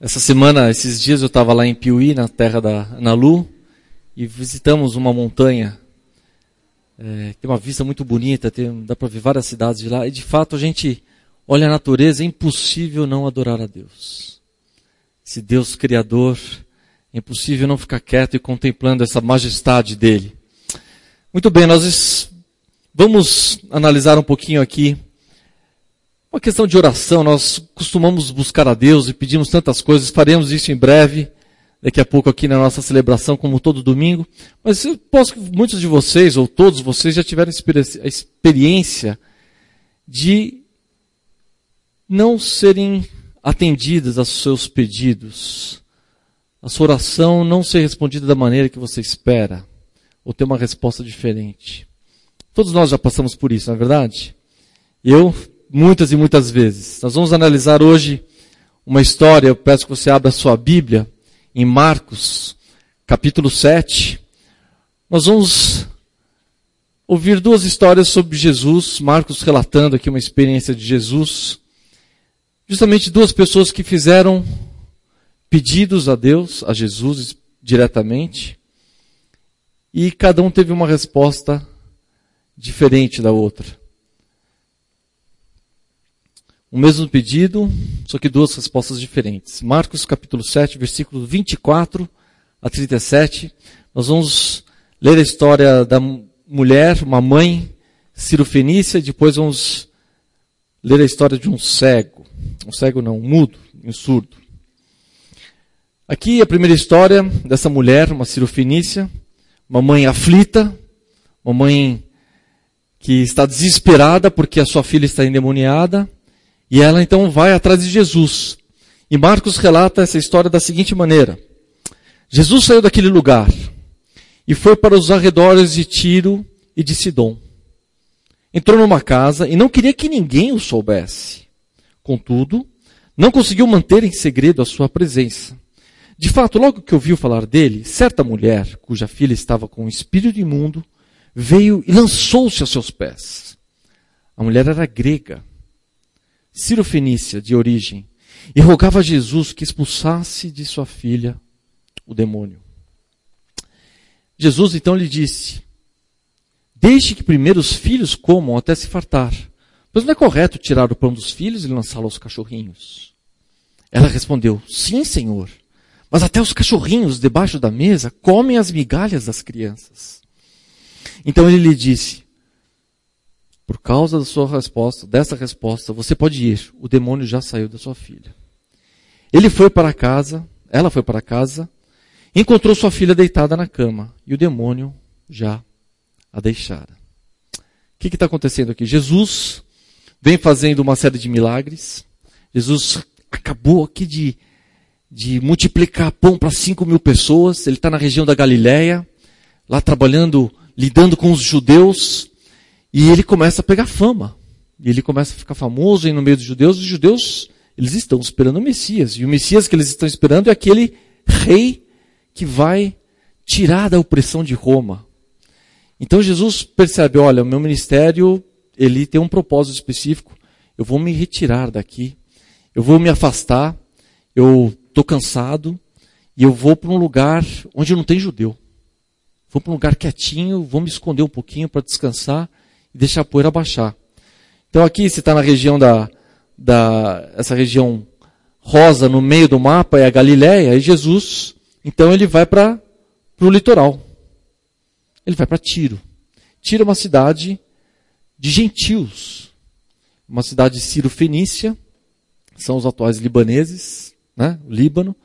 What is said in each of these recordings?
Essa semana, esses dias eu estava lá em Piuí, na terra da Nalu, e visitamos uma montanha. É, tem uma vista muito bonita, tem, dá para ver várias cidades de lá. E de fato a gente olha a natureza, é impossível não adorar a Deus. Esse Deus Criador, é impossível não ficar quieto e contemplando essa majestade dele. Muito bem, nós vamos analisar um pouquinho aqui uma questão de oração, nós costumamos buscar a Deus e pedimos tantas coisas, faremos isso em breve, daqui a pouco aqui na nossa celebração, como todo domingo. Mas eu posso que muitos de vocês, ou todos vocês, já tiveram a experiência de não serem atendidas aos seus pedidos. A sua oração não ser respondida da maneira que você espera, ou ter uma resposta diferente. Todos nós já passamos por isso, não é verdade? Eu muitas e muitas vezes. Nós vamos analisar hoje uma história, eu peço que você abra sua Bíblia, em Marcos, capítulo 7. Nós vamos ouvir duas histórias sobre Jesus, Marcos relatando aqui uma experiência de Jesus. Justamente duas pessoas que fizeram pedidos a Deus, a Jesus diretamente, e cada um teve uma resposta diferente da outra. O mesmo pedido, só que duas respostas diferentes. Marcos capítulo 7, versículo 24 a 37. Nós vamos ler a história da mulher, uma mãe, Ciro Fenícia, depois vamos ler a história de um cego. Um cego não, um mudo, um surdo. Aqui a primeira história dessa mulher, uma Ciro Fenícia, uma mãe aflita, uma mãe que está desesperada porque a sua filha está endemoniada e ela então vai atrás de Jesus. E Marcos relata essa história da seguinte maneira: Jesus saiu daquele lugar e foi para os arredores de Tiro e de Sidom. Entrou numa casa e não queria que ninguém o soubesse. Contudo, não conseguiu manter em segredo a sua presença. De fato, logo que ouviu falar dele, certa mulher, cuja filha estava com um espírito imundo, veio e lançou-se aos seus pés. A mulher era grega Ciro-Fenícia de origem, e rogava a Jesus que expulsasse de sua filha o demônio. Jesus então lhe disse: Deixe que primeiro os filhos comam até se fartar, pois não é correto tirar o pão dos filhos e lançá-lo aos cachorrinhos. Ela respondeu: Sim, senhor, mas até os cachorrinhos debaixo da mesa comem as migalhas das crianças. Então ele lhe disse: por causa da sua resposta, dessa resposta, você pode ir. O demônio já saiu da sua filha. Ele foi para casa, ela foi para casa, encontrou sua filha deitada na cama e o demônio já a deixara. O que está acontecendo aqui? Jesus vem fazendo uma série de milagres. Jesus acabou aqui de, de multiplicar pão para 5 mil pessoas. Ele está na região da Galiléia, lá trabalhando, lidando com os judeus. E ele começa a pegar fama. E ele começa a ficar famoso e no meio dos judeus. Os judeus, eles estão esperando o Messias. E o Messias que eles estão esperando é aquele rei que vai tirar da opressão de Roma. Então Jesus percebe, olha, o meu ministério, ele tem um propósito específico. Eu vou me retirar daqui. Eu vou me afastar. Eu estou cansado. E eu vou para um lugar onde não tem judeu. Vou para um lugar quietinho, vou me esconder um pouquinho para descansar e deixar a poeira baixar. Então aqui, se está na região da, da, essa região rosa no meio do mapa, é a Galiléia, e Jesus, então ele vai para o litoral. Ele vai para Tiro. Tiro é uma cidade de gentios. Uma cidade de Ciro-Fenícia, são os atuais libaneses, né? o Líbano.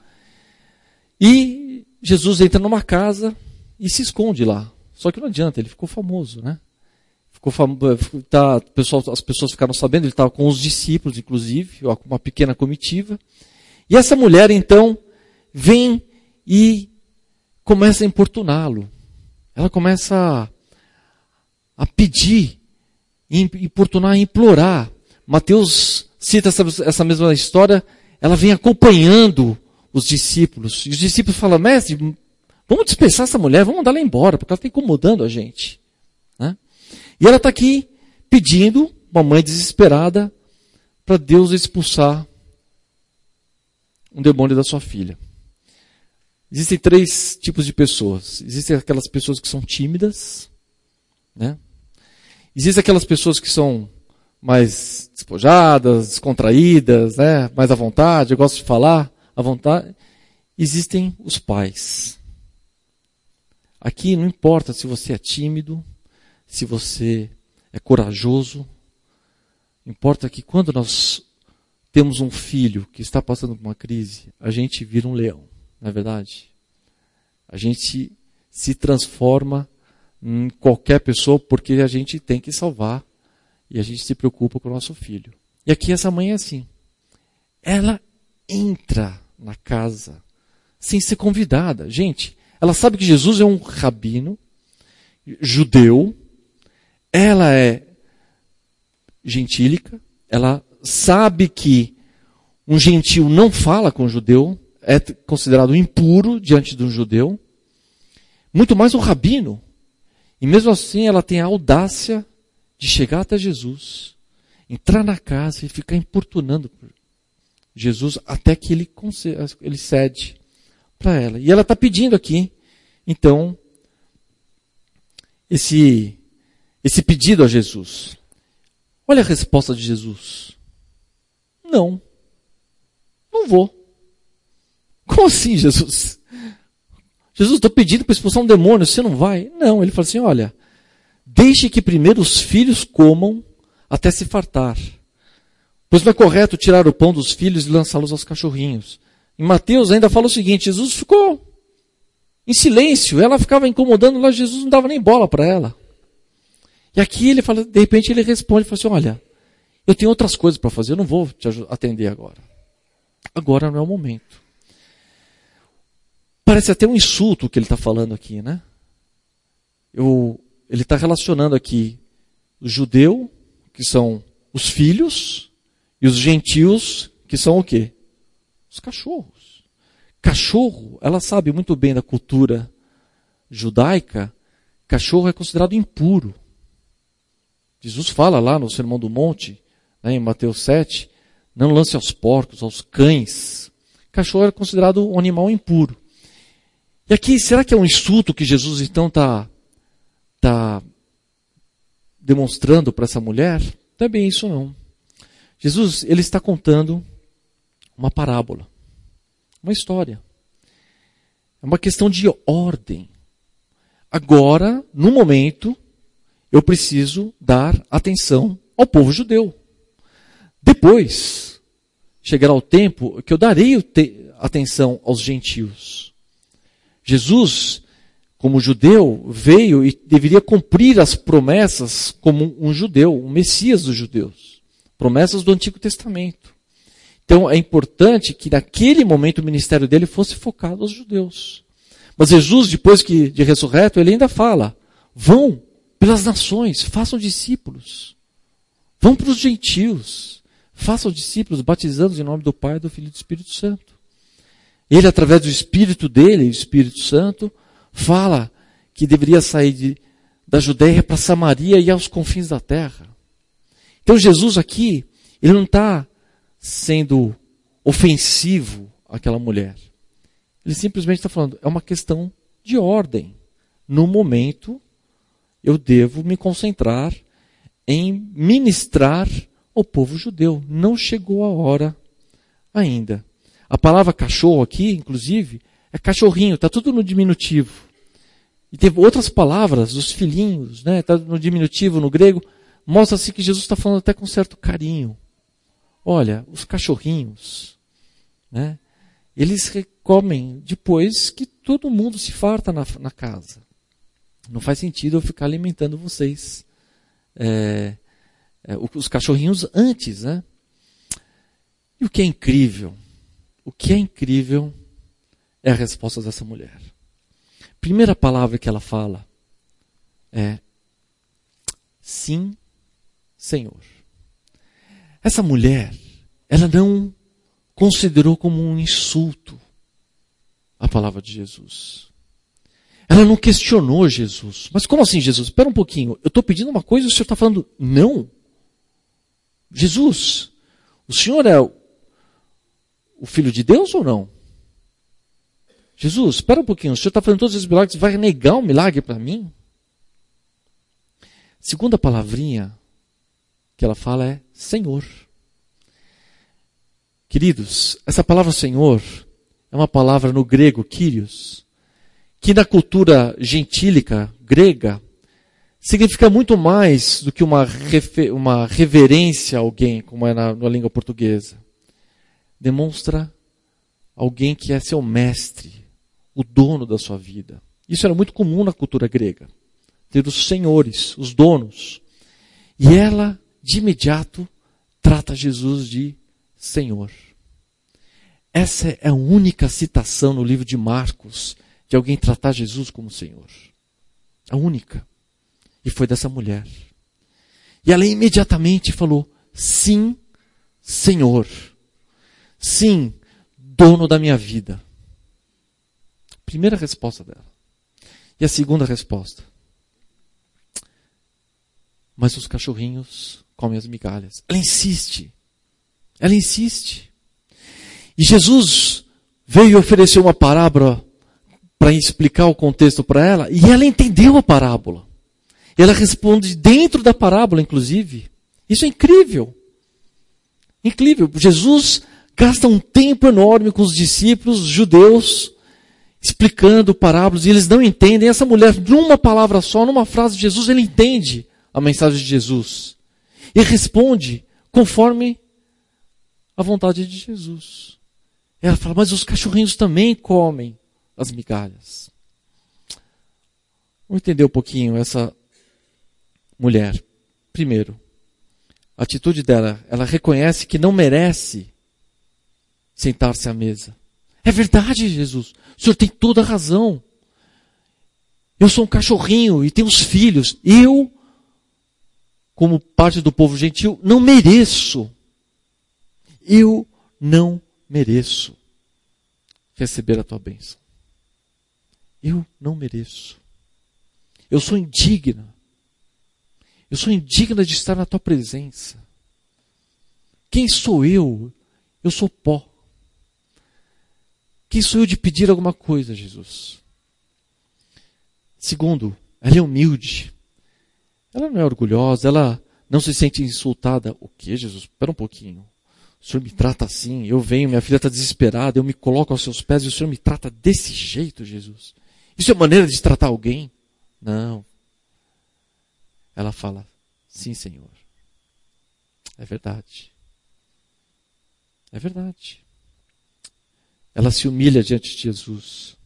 E Jesus entra numa casa e se esconde lá. Só que não adianta, ele ficou famoso, né? Ficou tá, pessoal, as pessoas ficaram sabendo, ele estava com os discípulos, inclusive, uma pequena comitiva. E essa mulher, então, vem e começa a importuná-lo. Ela começa a, a pedir, importunar, implorar. Mateus cita essa, essa mesma história, ela vem acompanhando os discípulos. E os discípulos falam, mestre, vamos dispensar essa mulher, vamos mandar ela embora, porque ela está incomodando a gente. E ela está aqui pedindo, uma mãe desesperada, para Deus expulsar um demônio da sua filha. Existem três tipos de pessoas. Existem aquelas pessoas que são tímidas, né? Existem aquelas pessoas que são mais despojadas, descontraídas, né? mais à vontade, eu gosto de falar à vontade. Existem os pais. Aqui não importa se você é tímido, se você é corajoso, importa que quando nós temos um filho que está passando por uma crise, a gente vira um leão, não é verdade? A gente se transforma em qualquer pessoa porque a gente tem que salvar e a gente se preocupa com o nosso filho. E aqui essa mãe é assim. Ela entra na casa sem ser convidada. Gente, ela sabe que Jesus é um rabino judeu, ela é gentílica, ela sabe que um gentil não fala com um judeu, é considerado impuro diante de um judeu, muito mais um rabino. E mesmo assim ela tem a audácia de chegar até Jesus, entrar na casa e ficar importunando Jesus até que ele, ele cede para ela. E ela está pedindo aqui, então, esse, esse pedido a Jesus. Olha a resposta de Jesus. Não. Não vou. Como assim, Jesus? Jesus, estou pedindo para expulsar um demônio, você não vai? Não, ele fala assim: olha, Deixe que primeiro os filhos comam até se fartar. Pois não é correto tirar o pão dos filhos e lançá-los aos cachorrinhos. Em Mateus ainda fala o seguinte: Jesus ficou em silêncio, ela ficava incomodando lá, Jesus não dava nem bola para ela. E aqui ele fala, de repente ele responde, fala assim: Olha, eu tenho outras coisas para fazer, eu não vou te atender agora. Agora não é o momento. Parece até um insulto o que ele está falando aqui, né? Eu ele está relacionando aqui o judeu, que são os filhos, e os gentios, que são o quê? Os cachorros. Cachorro, ela sabe muito bem da cultura judaica, cachorro é considerado impuro. Jesus fala lá no Sermão do Monte, né, em Mateus 7, não lance aos porcos, aos cães. Cachorro é considerado um animal impuro. E aqui, será que é um insulto que Jesus então está está demonstrando para essa mulher, não é bem isso não. Jesus, ele está contando uma parábola, uma história. É uma questão de ordem. Agora, no momento, eu preciso dar atenção ao povo judeu. Depois, chegará o tempo que eu darei atenção aos gentios. Jesus, como judeu, veio e deveria cumprir as promessas como um judeu, um Messias dos judeus. Promessas do Antigo Testamento. Então é importante que naquele momento o ministério dele fosse focado aos judeus. Mas Jesus, depois que de ressurreto, ele ainda fala: vão pelas nações, façam discípulos. Vão para os gentios, façam discípulos, batizando-os em nome do Pai, do Filho e do Espírito Santo. Ele, através do Espírito dele, o Espírito Santo, fala que deveria sair de, da Judéia para Samaria e aos confins da terra. Então Jesus aqui, ele não está sendo ofensivo àquela mulher. Ele simplesmente está falando, é uma questão de ordem. No momento, eu devo me concentrar em ministrar ao povo judeu. Não chegou a hora ainda. A palavra cachorro aqui, inclusive, é cachorrinho, está tudo no diminutivo. E teve outras palavras, os filhinhos, né? Está no diminutivo, no grego. Mostra-se que Jesus está falando até com certo carinho. Olha, os cachorrinhos, né? Eles comem depois que todo mundo se farta na, na casa. Não faz sentido eu ficar alimentando vocês. É, é, os cachorrinhos antes, né? E o que é incrível? O que é incrível é a resposta dessa mulher primeira palavra que ela fala é sim, Senhor. Essa mulher, ela não considerou como um insulto a palavra de Jesus. Ela não questionou Jesus. Mas como assim, Jesus? Espera um pouquinho. Eu estou pedindo uma coisa e o senhor está falando não. Jesus, o senhor é o o Filho de Deus ou não? Jesus, espera um pouquinho, o Senhor está fazendo todos esses milagres, vai negar um milagre para mim? Segunda palavrinha que ela fala é Senhor. Queridos, essa palavra Senhor é uma palavra no grego, Kyrios, que na cultura gentílica grega significa muito mais do que uma, uma reverência a alguém, como é na, na língua portuguesa. Demonstra alguém que é seu mestre, o dono da sua vida. Isso era muito comum na cultura grega. Ter os senhores, os donos. E ela, de imediato, trata Jesus de Senhor. Essa é a única citação no livro de Marcos de alguém tratar Jesus como Senhor. A única. E foi dessa mulher. E ela imediatamente falou: Sim, Senhor. Sim, dono da minha vida. Primeira resposta dela. E a segunda resposta. Mas os cachorrinhos comem as migalhas. Ela insiste. Ela insiste. E Jesus veio oferecer uma parábola para explicar o contexto para ela, e ela entendeu a parábola. Ela responde dentro da parábola, inclusive. Isso é incrível. Incrível. Jesus gasta um tempo enorme com os discípulos judeus, explicando parábolas, e eles não entendem. Essa mulher, numa palavra só, numa frase de Jesus, ele entende a mensagem de Jesus. E responde conforme a vontade de Jesus. Ela fala, mas os cachorrinhos também comem as migalhas. Vamos entender um pouquinho essa mulher. Primeiro, a atitude dela, ela reconhece que não merece sentar-se à mesa. É verdade, Jesus. O senhor tem toda a razão. Eu sou um cachorrinho e tenho os filhos. Eu, como parte do povo gentil, não mereço. Eu não mereço receber a tua bênção. Eu não mereço. Eu sou indigna. Eu sou indigna de estar na tua presença. Quem sou eu? Eu sou pó. Quem sou eu de pedir alguma coisa, Jesus? Segundo, ela é humilde. Ela não é orgulhosa, ela não se sente insultada. O que, Jesus? Espera um pouquinho. O Senhor me trata assim, eu venho, minha filha está desesperada, eu me coloco aos seus pés e o Senhor me trata desse jeito, Jesus. Isso é maneira de tratar alguém? Não. Ela fala, sim, Senhor. É verdade. É verdade. Ela se humilha diante de Jesus.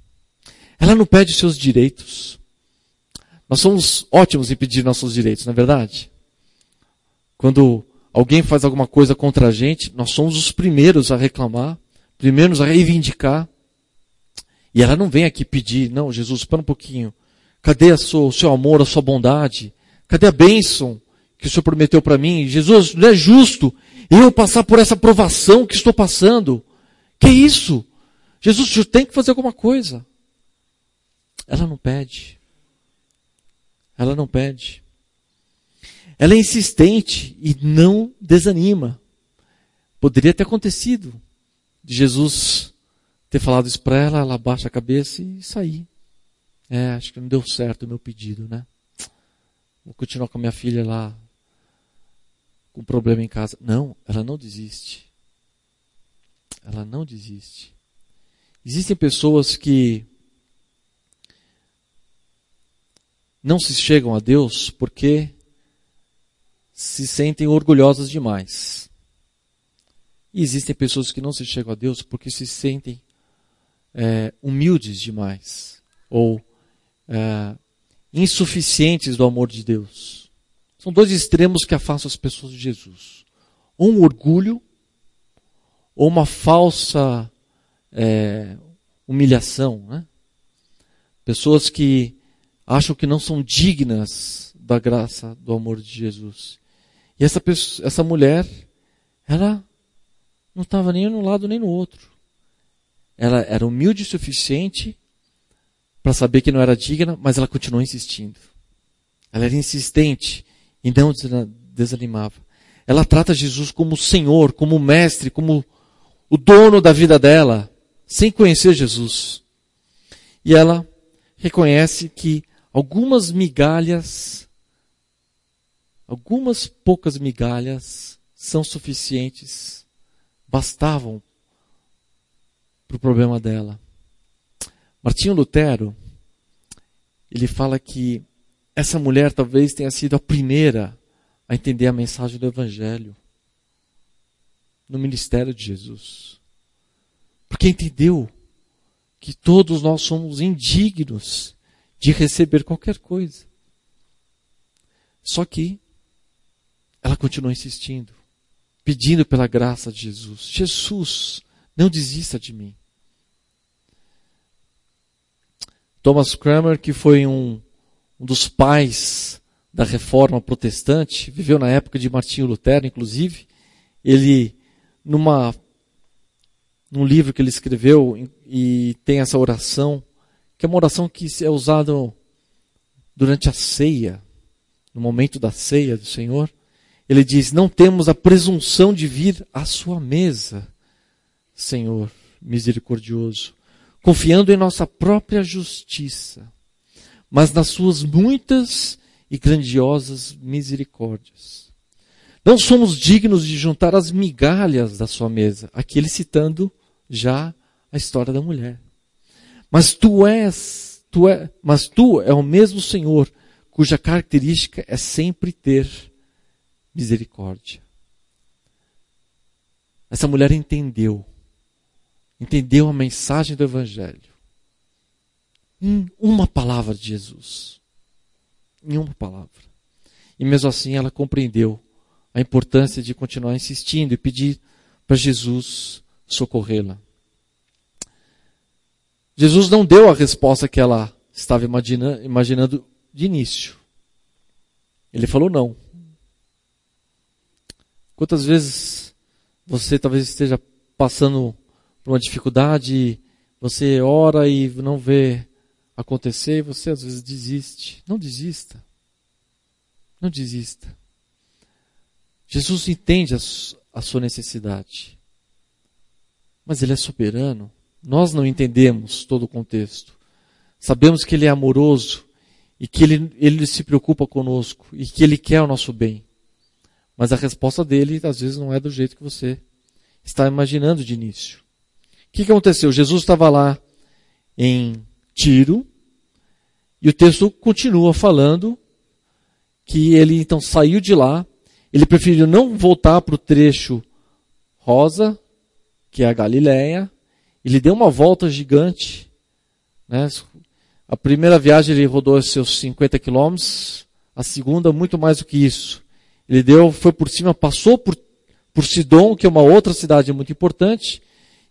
Ela não pede seus direitos. Nós somos ótimos em pedir nossos direitos, não é verdade? Quando alguém faz alguma coisa contra a gente, nós somos os primeiros a reclamar, primeiros a reivindicar. E ela não vem aqui pedir, não, Jesus, espera um pouquinho. Cadê sua, o seu amor, a sua bondade? Cadê a bênção que o Senhor prometeu para mim? Jesus, não é justo eu passar por essa provação que estou passando. Que isso? Jesus, o Senhor tem que fazer alguma coisa. Ela não pede. Ela não pede. Ela é insistente e não desanima. Poderia ter acontecido Jesus ter falado isso para ela, ela baixa a cabeça e sair. É, acho que não deu certo o meu pedido, né? Vou continuar com a minha filha lá com problema em casa. Não, ela não desiste. Ela não desiste. Existem pessoas que não se chegam a Deus porque se sentem orgulhosas demais. E existem pessoas que não se chegam a Deus porque se sentem é, humildes demais ou é, insuficientes do amor de Deus. São dois extremos que afastam as pessoas de Jesus: um orgulho ou uma falsa é, humilhação. Né? Pessoas que acham que não são dignas da graça, do amor de Jesus. E essa, pessoa, essa mulher, ela não estava nem num lado nem no outro. Ela era humilde o suficiente para saber que não era digna, mas ela continuou insistindo. Ela era insistente e não desanimava. Ela trata Jesus como Senhor, como Mestre, como o dono da vida dela, sem conhecer Jesus. E ela reconhece que algumas migalhas, algumas poucas migalhas são suficientes, bastavam para o problema dela. Martinho Lutero, ele fala que essa mulher talvez tenha sido a primeira a entender a mensagem do Evangelho no ministério de Jesus. Porque entendeu que todos nós somos indignos de receber qualquer coisa. Só que ela continuou insistindo, pedindo pela graça de Jesus: Jesus, não desista de mim. Thomas Cranmer, que foi um, um dos pais da reforma protestante, viveu na época de Martinho Lutero, inclusive, ele, numa, num livro que ele escreveu, e tem essa oração, que é uma oração que é usada durante a ceia, no momento da ceia do Senhor. Ele diz: Não temos a presunção de vir à sua mesa, Senhor misericordioso, confiando em nossa própria justiça, mas nas suas muitas e grandiosas misericórdias. Não somos dignos de juntar as migalhas da sua mesa. Aqui ele citando já a história da mulher. Mas tu és, tu é, mas tu é o mesmo Senhor, cuja característica é sempre ter misericórdia. Essa mulher entendeu, entendeu a mensagem do Evangelho. Em uma palavra de Jesus. Em uma palavra. E mesmo assim ela compreendeu a importância de continuar insistindo e pedir para Jesus socorrê-la. Jesus não deu a resposta que ela estava imagina, imaginando de início. Ele falou não. Quantas vezes você talvez esteja passando por uma dificuldade, você ora e não vê acontecer, e você às vezes desiste. Não desista. Não desista. Jesus entende a, sua necessidade. Mas Ele é soberano. Nós não entendemos todo o contexto. Sabemos que Ele é amoroso e que Ele, Ele se preocupa conosco e que Ele quer o nosso bem. Mas a resposta dele, às vezes, não é do jeito que você está imaginando de início. O que, aconteceu? Jesus estava lá em Tiro e o texto continua falando que ele então saiu de lá, ele preferiu não voltar para o trecho rosa, que é a Galileia, ele deu uma volta gigante. Né? A primeira viagem ele rodou seus 50 quilômetros, a segunda muito mais do que isso. Ele deu, foi por cima, passou por, por Sidon, que é uma outra cidade muito importante,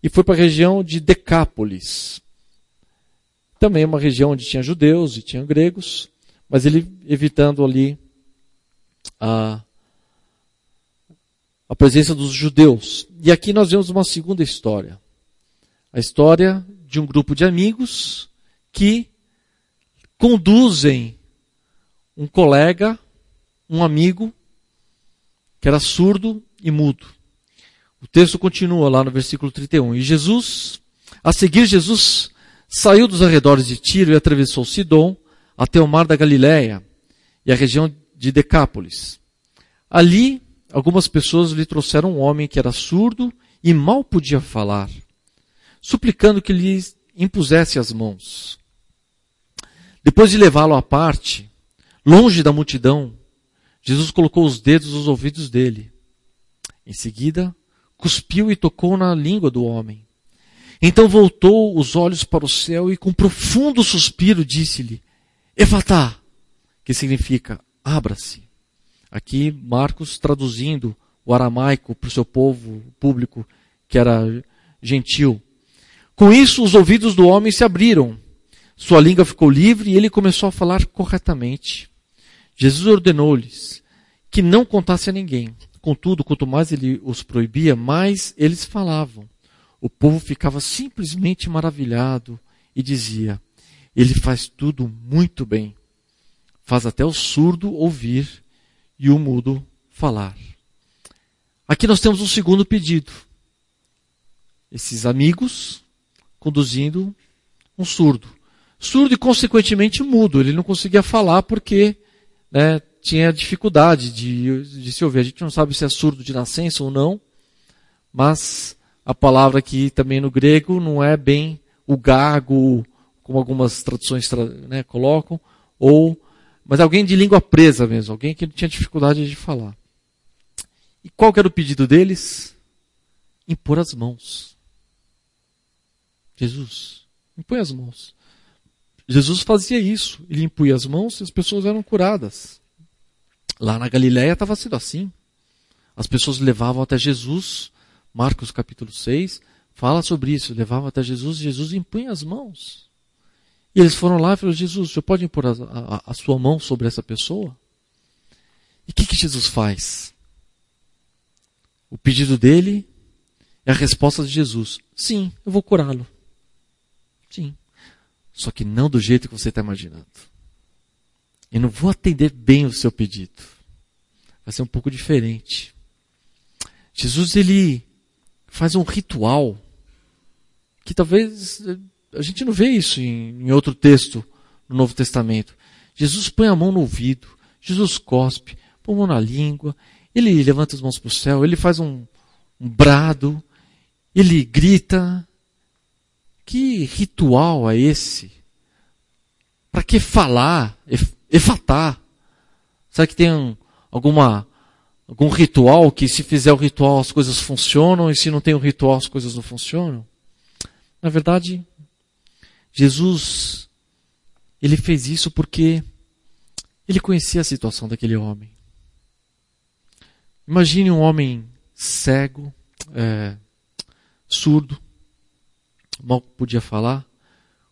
e foi para a região de Decápolis. Também uma região onde tinha judeus e tinha gregos, mas ele evitando ali a, a presença dos judeus. E aqui nós vemos uma segunda história. A história de um grupo de amigos que conduzem um colega, um amigo, que era surdo e mudo. O texto continua lá no versículo 31. E Jesus, a seguir, Jesus saiu dos arredores de Tiro e atravessou Sidom até o mar da Galiléia e a região de Decápolis. Ali, algumas pessoas lhe trouxeram um homem que era surdo e mal podia falar suplicando que lhe impusesse as mãos. Depois de levá-lo à parte, longe da multidão, Jesus colocou os dedos nos ouvidos dele. Em seguida, cuspiu e tocou na língua do homem. Então voltou os olhos para o céu e com profundo suspiro disse-lhe, Efatá, que significa abra-se. Aqui Marcos traduzindo o aramaico para o seu povo público que era gentil. Com isso, os ouvidos do homem se abriram. Sua língua ficou livre e ele começou a falar corretamente. Jesus ordenou-lhes que não contasse a ninguém. Contudo, quanto mais ele os proibia, mais eles falavam. O povo ficava simplesmente maravilhado e dizia: Ele faz tudo muito bem. Faz até o surdo ouvir e o mudo falar. Aqui nós temos um segundo pedido. esses amigos conduzindo um surdo. Surdo e, consequentemente, mudo. Ele não conseguia falar porque né, tinha dificuldade de, de se ouvir. A gente não sabe se é surdo de nascença ou não, mas a palavra aqui também no grego não é bem o gago, como algumas traduções né, colocam, ou mas alguém de língua presa mesmo, alguém que tinha dificuldade de falar. E qual era o pedido deles? Impor as mãos. Jesus, impõe as mãos. Jesus fazia isso. Ele impunha as mãos e as pessoas eram curadas. Lá na Galiléia estava sendo assim. As pessoas levavam até Jesus, Marcos capítulo 6, fala sobre isso. Levavam até Jesus Jesus impunha as mãos. E eles foram lá e falaram: Jesus, você pode impor a, a, a sua mão sobre essa pessoa? E o que, que Jesus faz? O pedido dele é a resposta de Jesus: Sim, eu vou curá-lo. Sim. Só que não do jeito que você está imaginando. Eu não vou atender bem o seu pedido. Vai ser um pouco diferente. Jesus ele faz um ritual que talvez a gente não vê isso em, em outro texto no Novo Testamento. Jesus põe a mão no ouvido, Jesus cospe, põe a mão na língua, ele levanta as mãos para o céu, ele faz um, um brado, ele grita. Que ritual é esse? Para que falar? Efatar? Será que tem um, alguma algum ritual que se fizer o ritual as coisas funcionam e se não tem o ritual as coisas não funcionam? Na verdade, Jesus ele fez isso porque ele conhecia a situação daquele homem. Imagine um homem cego, é, surdo, mal podia falar,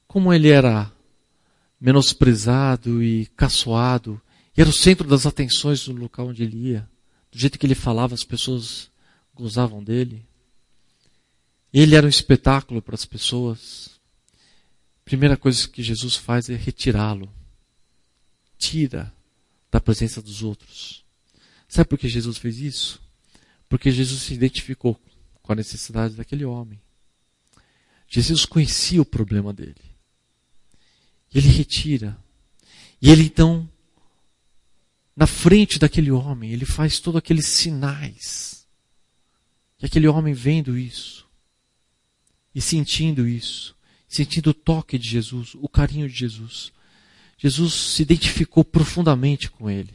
como ele era menosprezado e caçoado, e era o centro das atenções do local onde ele ia. Do jeito que ele falava, as pessoas gozavam dele. Ele era um espetáculo para as pessoas. Primeira coisa que Jesus faz é retirá-lo. Tira da presença dos outros. Sabe por que Jesus fez isso? Porque Jesus se identificou com a necessidade daquele homem. Jesus conhecia o problema dele. E ele retira. E ele então, na frente daquele homem, ele faz todos aqueles sinais. E aquele homem vendo isso, e sentindo isso, sentindo o toque de Jesus, o carinho de Jesus, Jesus se identificou profundamente com ele.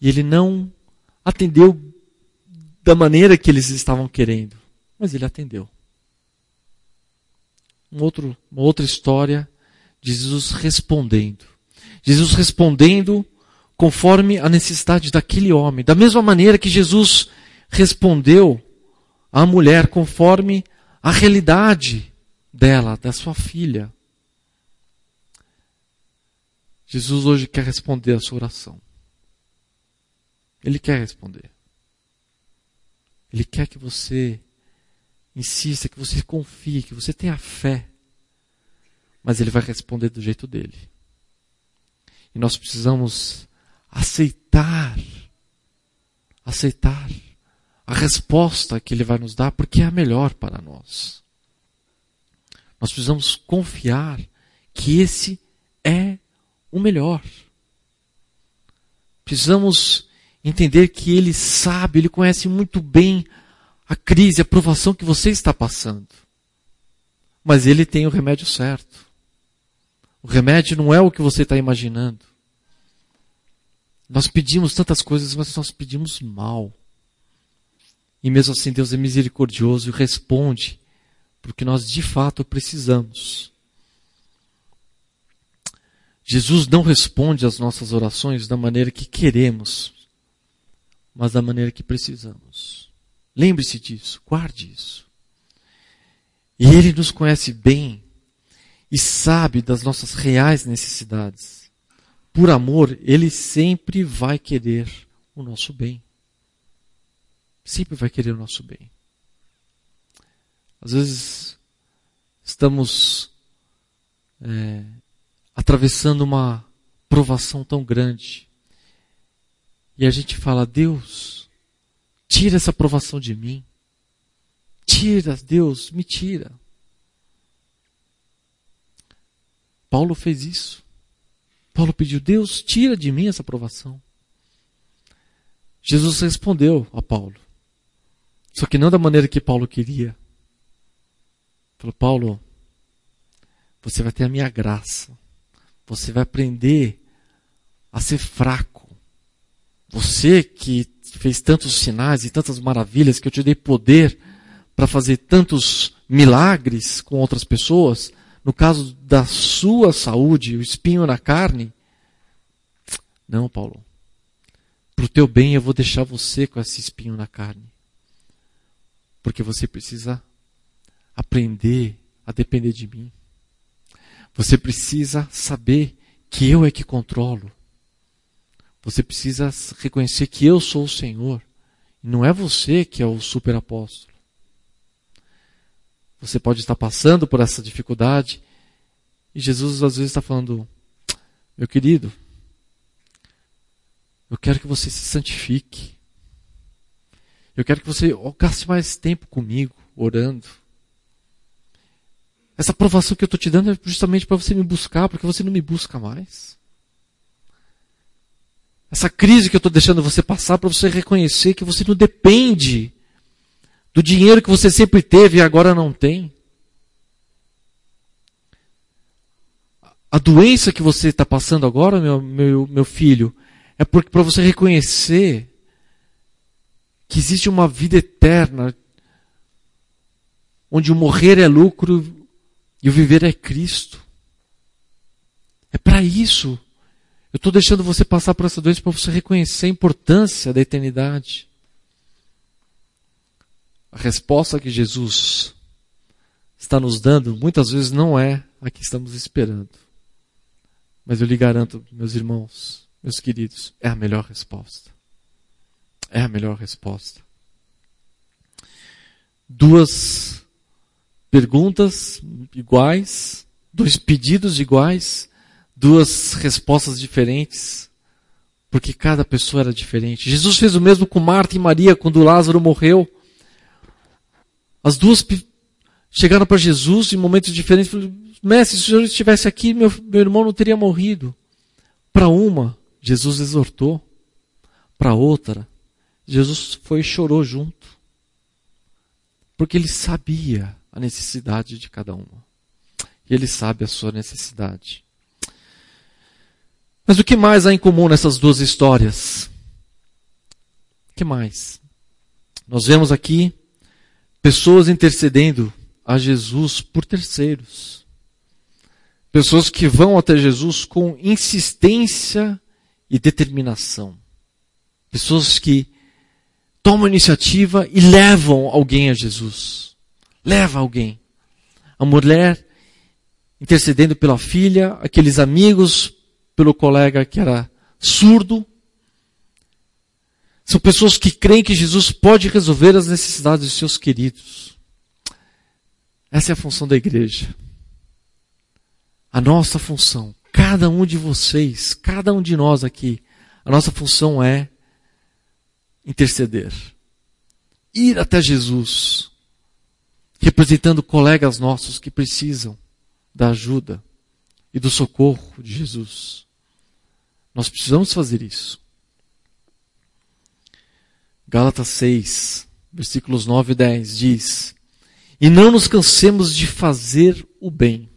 E ele não atendeu da maneira que eles estavam querendo, mas ele atendeu. Um outro, uma outra história de Jesus respondendo. Jesus respondendo conforme a necessidade daquele homem, da mesma maneira que Jesus respondeu à mulher conforme a realidade dela, da sua filha. Jesus hoje quer responder a sua oração. Ele quer responder. Ele quer que você insista, que você confie, que você tenha fé. Mas ele vai responder do jeito dele. E nós precisamos aceitar, aceitar a resposta que ele vai nos dar, porque é a melhor para nós. Nós precisamos confiar que esse é o melhor. Precisamos entender que Ele sabe, Ele conhece muito bem a crise, a provação que você está passando. Mas Ele tem o remédio certo. O remédio não é o que você está imaginando. Nós pedimos tantas coisas, mas nós pedimos mal. E mesmo assim, Deus é misericordioso e responde porque nós de fato precisamos. Jesus não responde às nossas orações da maneira que queremos, mas da maneira que precisamos. Lembre-se disso, guarde isso. E Ele nos conhece bem e sabe das nossas reais necessidades. Por amor, Ele sempre vai querer o nosso bem. Sempre vai querer o nosso bem. Às vezes estamos é, atravessando uma provação tão grande e a gente fala: Deus, tira essa provação de mim. Tira, Deus, me tira. Paulo fez isso. Paulo pediu, Deus, tira de mim essa provação. Jesus respondeu a Paulo. Só que não da maneira que Paulo queria. Falou, Paulo, você vai ter a minha graça. Você vai aprender a ser fraco. Você que fez tantos sinais e tantas maravilhas, que eu te dei poder para fazer tantos milagres com outras pessoas, no caso da sua saúde, o espinho na carne. Não, Paulo. Para o teu bem eu vou deixar você com esse espinho na carne. Porque você precisa aprender a depender de mim. Você precisa saber que eu é que controlo. Você precisa reconhecer que eu sou o Senhor. Não é você que é o super apóstolo. Você pode estar passando por essa dificuldade e Jesus às vezes está falando: Meu querido, eu quero que você se santifique. Eu quero que você gaste mais tempo comigo, orando. Essa aprovação que eu estou te dando é justamente para você me buscar, porque você não me busca mais. Essa crise que eu estou deixando você passar para você reconhecer que você não depende do dinheiro que você sempre teve e agora não tem. A doença que você está passando agora, meu, meu, meu filho, é para você reconhecer que existe uma vida eterna, onde o morrer é lucro e o viver é Cristo. É para isso. Eu estou deixando você passar por essa doença para você reconhecer a importância da eternidade. A resposta que Jesus está nos dando muitas vezes não é a que estamos esperando. Mas eu lhe garanto, meus irmãos, meus queridos, é a melhor resposta. É a melhor resposta. Duas perguntas iguais, dois pedidos iguais, duas respostas diferentes, porque cada pessoa era diferente. Jesus fez o mesmo com Marta e Maria quando Lázaro morreu. As duas chegaram para Jesus em momentos diferentes. Falaram, Mestre, se o senhor estivesse aqui, meu, meu irmão não teria morrido. Para uma, Jesus exortou. Para outra, Jesus foi e chorou junto. Porque ele sabia a necessidade de cada uma. E ele sabe a sua necessidade. Mas o que mais há em comum nessas duas histórias? O que mais? Nós vemos aqui Pessoas intercedendo a Jesus por terceiros. Pessoas que vão até Jesus com insistência e determinação. Pessoas que tomam iniciativa e levam alguém a Jesus. Leva alguém. A mulher intercedendo pela filha, aqueles amigos pelo colega que era surdo, são pessoas que creem que Jesus pode resolver as necessidades de seus queridos. Essa é a função da igreja. A nossa função, cada um de vocês, cada um de nós aqui, a nossa função é interceder. Ir até Jesus, representando colegas nossos que precisam da ajuda e do socorro de Jesus. Nós precisamos fazer isso. Gálatas 6, versículos 9 e 10 diz: E não nos cansemos de fazer o bem,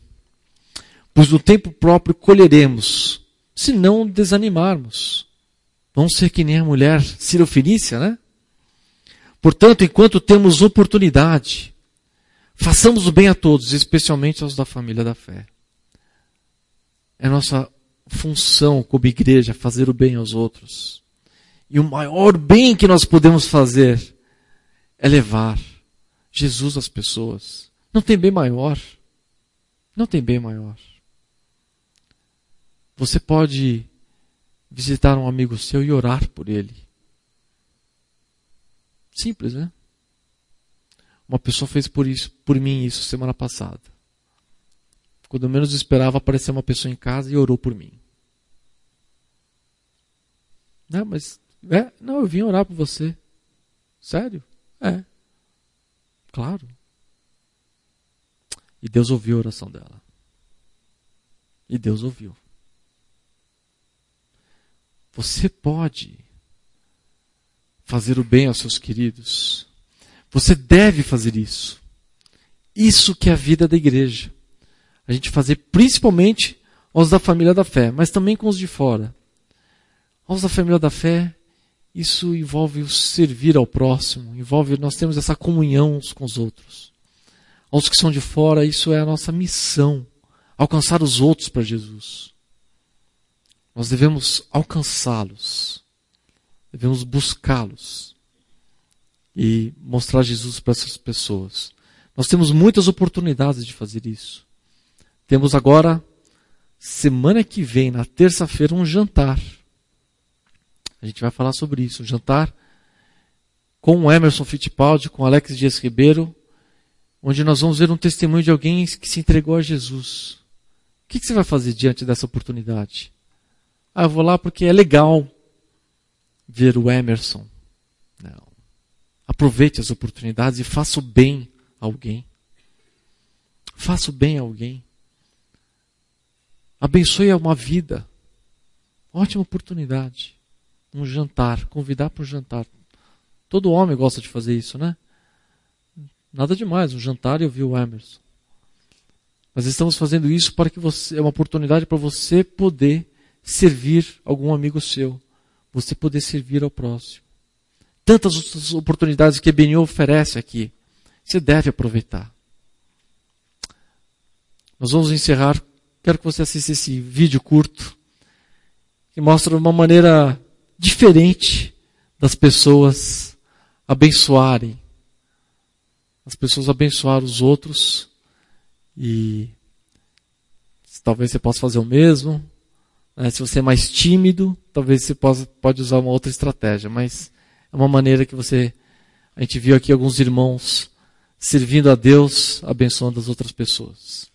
pois no tempo próprio colheremos, se não desanimarmos. Vamos ser que nem a mulher cirofinícia, né? Portanto, enquanto temos oportunidade, façamos o bem a todos, especialmente aos da família da fé. É nossa função como igreja fazer o bem aos outros. E o maior bem que nós podemos fazer é levar Jesus às pessoas. Não tem bem maior. Não tem bem maior. Você pode visitar um amigo seu e orar por ele. Simples, né? Uma pessoa fez por isso, por mim isso semana passada. Quando menos esperava, apareceu uma pessoa em casa e orou por mim. Não, mas é? Não, eu vim orar por você. Sério? É. Claro. E Deus ouviu a oração dela. E Deus ouviu. Você pode fazer o bem aos seus queridos. Você deve fazer isso. Isso que é a vida da igreja. A gente fazer principalmente aos da família da fé, mas também com os de fora. Aos da família da fé, isso envolve o servir ao próximo, envolve nós temos essa comunhão uns com os outros. Aos que são de fora, isso é a nossa missão, alcançar os outros para Jesus. Nós devemos alcançá-los, devemos buscá-los e mostrar Jesus para essas pessoas. Nós temos muitas oportunidades de fazer isso. Temos agora, semana que vem, na terça-feira, um jantar. A gente vai falar sobre isso. Um jantar com o Emerson Fittipaldi, com Alex Dias Ribeiro, onde nós vamos ver um testemunho de alguém que se entregou a Jesus. O que você vai fazer diante dessa oportunidade? Ah, eu vou lá porque é legal ver o Emerson. Não. Aproveite as oportunidades e faça o bem a alguém. Faça o bem a alguém. Abençoe uma vida. Ótima oportunidade. Um jantar, convidar para um jantar. Todo homem gosta de fazer isso, né? Nada demais, um jantar e ouvir o Emerson. Mas estamos fazendo isso para que você é uma oportunidade para você poder servir algum amigo seu, você poder servir ao próximo. Tantas outras oportunidades que Benio oferece aqui. Você deve aproveitar. Nós vamos encerrar. Quero que você assista esse vídeo curto que mostra uma maneira diferente das pessoas abençoarem. As pessoas abençoar os outros e talvez você possa fazer o mesmo. Né? Se você é mais tímido, talvez você possa, pode usar uma outra estratégia, mas é uma maneira que você. A gente viu aqui alguns irmãos servindo a Deus, abençoando as outras pessoas.